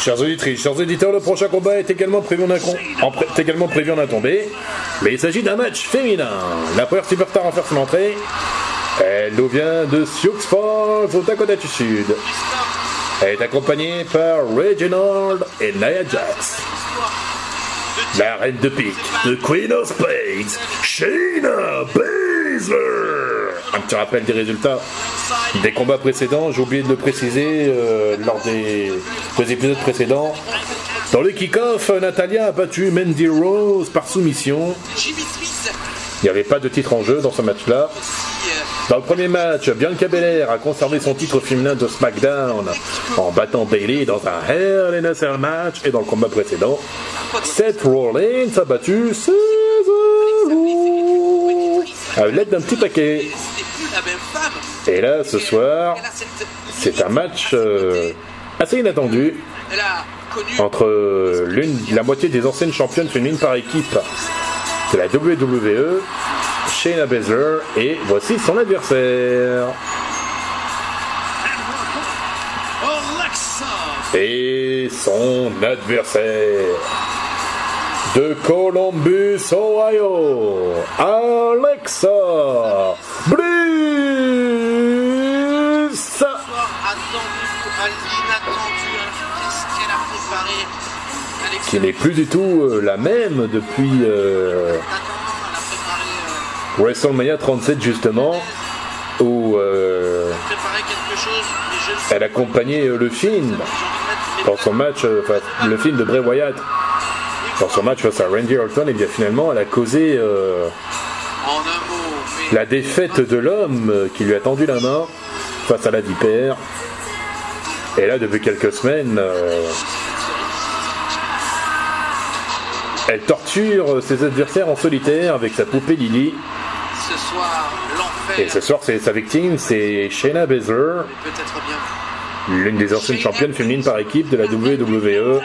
Chers auditrices, chers auditeurs, le prochain combat est également prévu en, en également prévu en tombé, mais il s'agit d'un match féminin. La première superstar à faire son entrée, elle nous vient de Sioux Falls au Dakota du Sud. Elle est accompagnée par Reginald et Nia Jax. La reine de pique, The Queen of Spades, Shayna Baszler. Un petit rappel des résultats des combats précédents, j'ai oublié de le préciser euh, lors des, des épisodes précédents. Dans le kick-off, Natalia a battu Mandy Rose par soumission. Il n'y avait pas de titre en jeu dans ce match-là. Dans le premier match, Bianca Belair a conservé son titre féminin de SmackDown en battant Bailey dans un Hell in a Cell match et dans le combat précédent, Seth Rollins a battu Cesaro à l'aide d'un petit paquet. Et là, ce soir, c'est un match euh, assez inattendu entre la moitié des anciennes championnes féminines par équipe de la WWE Shayna Baszler et voici son adversaire. Et son adversaire de Columbus, Ohio, Alexa Bliss. Qui n'est plus du tout euh, la même depuis euh, WrestleMania 37 justement, où euh, elle accompagnait le film dans son match, le film de Bray Wyatt dans son match face à Randy Orton, et bien finalement elle a causé la défaite de l'homme qui lui a tendu la main face à la vipère. Et là, depuis quelques semaines, elle torture ses adversaires en solitaire avec sa poupée Lily. Et ce soir, c'est sa victime, c'est Shayna Baszler, l'une des anciennes championnes féminines par équipe de la WWE.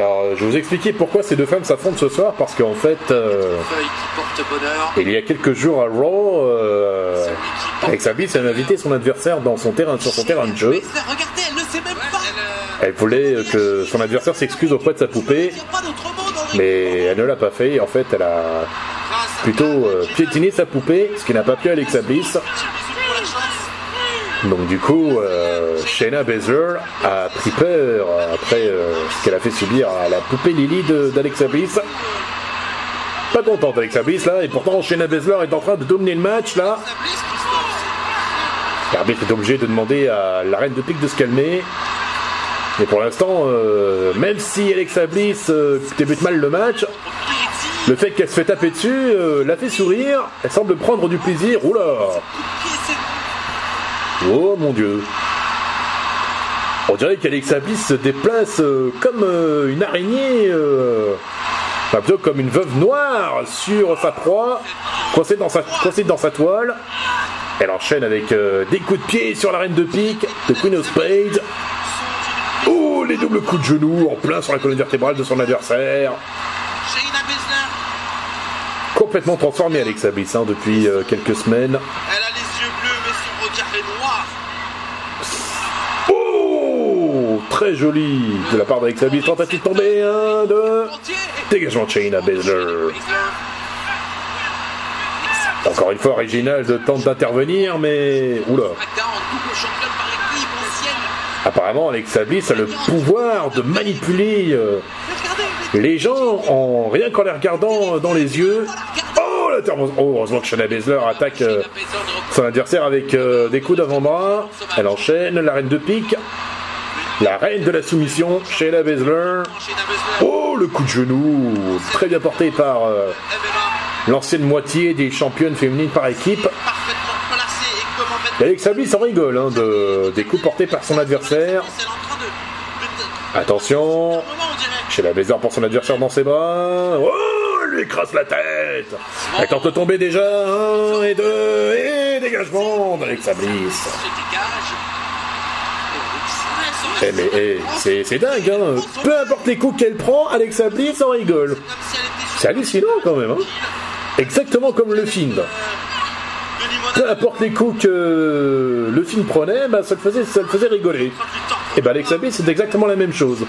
Alors, je vais vous expliquer pourquoi ces deux femmes s'affrontent ce soir, parce qu'en fait, euh, il y a quelques jours à Raw, euh, Alexa Bliss a invité son adversaire dans son terrain, sur son terrain de jeu. Elle voulait que son adversaire s'excuse auprès de sa poupée, mais elle ne l'a pas fait. En fait, elle a plutôt euh, piétiné sa poupée, ce qui n'a pas plu à Alexa Bliss. Donc du coup, euh, Shayna Baszler a pris peur après euh, ce qu'elle a fait subir à la poupée Lily d'Alexa Bliss. Pas contente Alexa Bliss là, et pourtant Shayna Baszler est en train de dominer le match là. L'arbitre est obligé de demander à la reine de pique de se calmer. Mais pour l'instant, euh, même si Alexa Bliss débute mal le match, le fait qu'elle se fait taper dessus la fait sourire. Elle semble prendre du plaisir. Oula Oh mon dieu On dirait qu'Alexa Bliss se déplace comme une araignée, enfin plutôt comme une veuve noire sur sa proie, coincée dans sa, toile. Elle enchaîne avec des coups de pied sur la reine de pique de Queen of Spades. Oh, les doubles coups de genoux en plein sur la colonne vertébrale de son adversaire. Complètement transformé Alexa Bliss hein, depuis euh, quelques semaines. Elle a les yeux bleus, mais son regard est noir. Oh Très joli de la part d'Alexa Bliss. Tentative tomber. Un, deux. Dégagement de Shayna Baszler. Encore une fois, Reginald tente d'intervenir, mais. Oula Apparemment, Alexa Bliss a le pouvoir de manipuler euh, les gens en rien qu'en les regardant dans les yeux. Oh, Oh, heureusement que Shayna Baszler attaque euh, son adversaire avec euh, des coups d'avant-bras. Elle enchaîne, la reine de pique. La reine de la soumission, Shayna Baszler. Oh, le coup de genou Très bien porté par l'ancienne moitié des championnes féminines par équipe. Alexa Bliss en rigole hein, de, des coups portés par son adversaire. Attention, la Baszler pour son adversaire dans ses bras. Oh, lui écrase la tête. Elle tente de tomber déjà. Un et deux et dégagement d'Alexa Bliss. Eh mais eh, c'est dingue, hein. peu importe les coups qu'elle prend, Alexa Bliss en rigole. C'est hallucinant quand même. Hein. Exactement comme le film. peu importe les coups que le film prenait, bah, ça, le faisait, ça le faisait rigoler. Et bah Alexa Bliss, c'est exactement la même chose.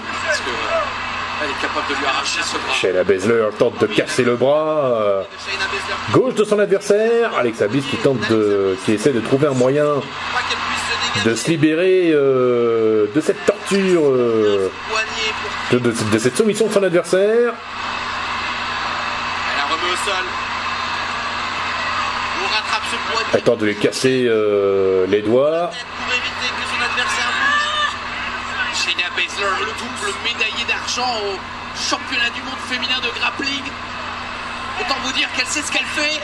Shayna Baszler tente de casser le bras euh, gauche de son adversaire. Alexa Bliss qui tente de, qui essaie de trouver un moyen pas qu'elle puisse se dégager. De se libérer euh, de cette torture, euh, de, de- de cette soumission de son adversaire. Elle la remet au sol. On rattrape ce poignet Elle tente de lui casser euh, les doigts. pour éviter que son adversaire bouge. Shayna Baszler, le double médaillé d'argent au championnat du monde féminin de grappling. Autant vous dire qu'elle sait ce qu'elle fait.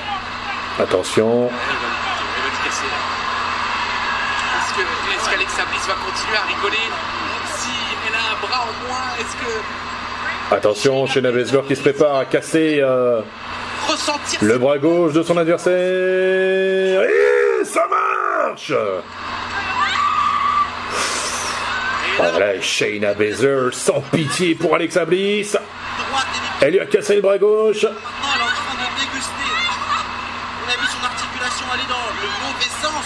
Attention. Elle va, elle va le casser. Est-ce que est-ce qu'Alexa Bliss va continuer à rigoler Même si elle a un bras en moins, est-ce que Attention, Shayna Baszler qui se prépare à casser euh, le bras gauche de son adversaire. Et ça marche Voilà, Shayna Baszler sans pitié pour Alexa Bliss. droite et Elle lui a cassé le bras gauche. Maintenant, elle est en train de déguster. On a vu son articulation aller dans le mauvais sens.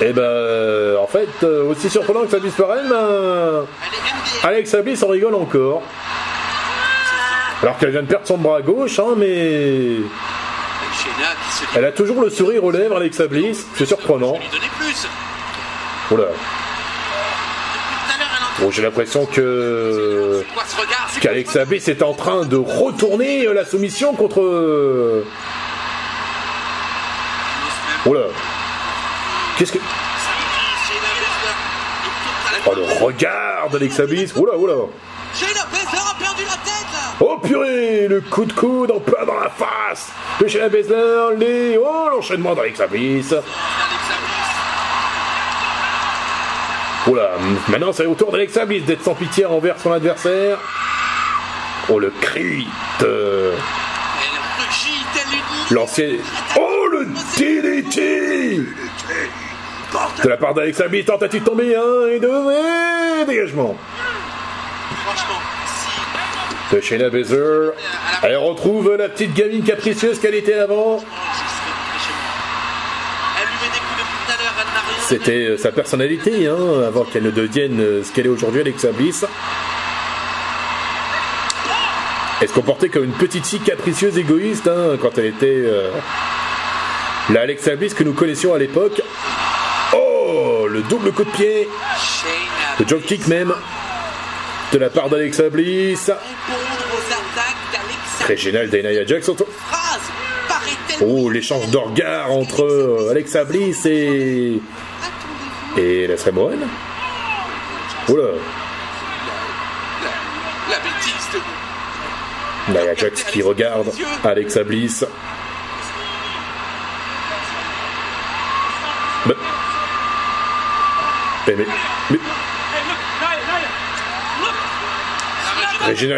Et ben, euh, en fait, euh, aussi surprenant que ça puisse paraître, ben. Alexa Bliss en rigole encore. Alors qu'elle vient de perdre son bras gauche, hein, mais elle a toujours le sourire aux lèvres, Alexa Bliss. C'est surprenant. Oula. Bon, j'ai l'impression que qu'Alexa Bliss est en train de retourner euh, la soumission contre. Oula. Qu'est-ce que. Oh, le regard d'Alexa Bliss. Oula, oula. Oh purée, le coup de coude en plein dans la face de Shayna Baszler. Les... Oh, l'enchaînement. Alexa Bliss. Oula, maintenant c'est au tour d'Alexa Bliss d'être sans pitié envers son adversaire. Oh, le cri de l'ancienne. Oh, De la part d'Alexa Bliss, tentative de tomber, un et deux, et dégagement. De Shayna Baszler. Elle retrouve la petite gamine capricieuse qu'elle était avant. C'était euh, sa personnalité, hein, avant qu'elle ne devienne euh, ce qu'elle est aujourd'hui, Alexa Bliss. Elle se comportait comme une petite fille capricieuse, égoïste, hein, quand elle était euh, la Alexa Bliss que nous connaissions à l'époque. Oh, le double coup de pied, le jump kick même, de la part d'Alexa Bliss. Très génial d'Inaya Jax. Oh, l'échange de entre euh, Alexa Bliss et, et la la bêtise de Nia Jax qui regarde Alexa Bliss. Mais... Mais... mais...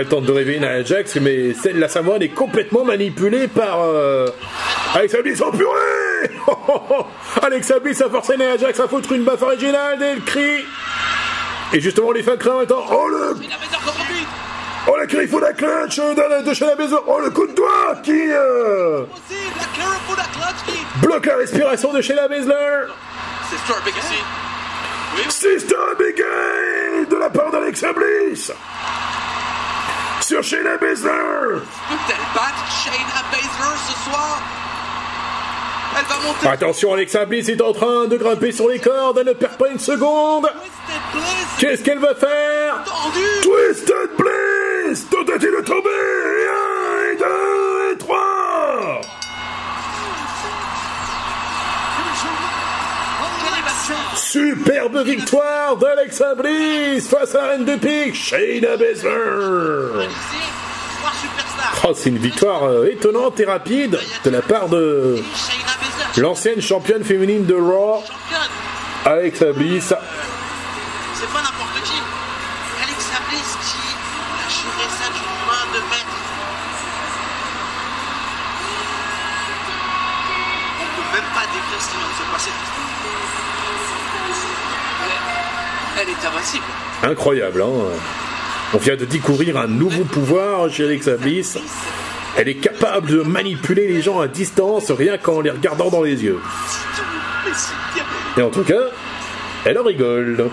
tente de réveiller Nia Jax, mais celle la Samoane est complètement manipulée par euh, Alexa Bliss. Oh purée Oh, oh, oh. A forcé Nia Jax à foutre une baffe à Reginald et elle crie. Et justement, les fans crient en même temps. Oh le Oh la California Clutch de, de, de Shayna Baszler. Oh le coup de doigt qui euh, la qui bloque la respiration de Shayna Baszler. c'est System Begay de la part d'Alexa Bliss sur Shayna Baszler. Peut-elle Shayna Baszler ce soir Elle va monter. Attention, Alexa Bliss est en train de grimper sur les cordes. Elle ne perd pas une seconde. Qu'est-ce qu'elle va faire? Twisted Bliss Tentative de tomber 1 et 2 et 3 Superbe victoire d'Alexa Bliss face à la reine de pique, Shayna Baszler. Oh, c'est une victoire euh, étonnante et rapide de la part de l'ancienne championne féminine de Raw, Alexa Bliss. Elle, elle est invincible Incroyable, hein On vient de découvrir un nouveau pouvoir chez Alexa Bliss. Elle est capable de manipuler les gens à distance rien qu'en les regardant dans les yeux. Et en tout cas, elle en rigole.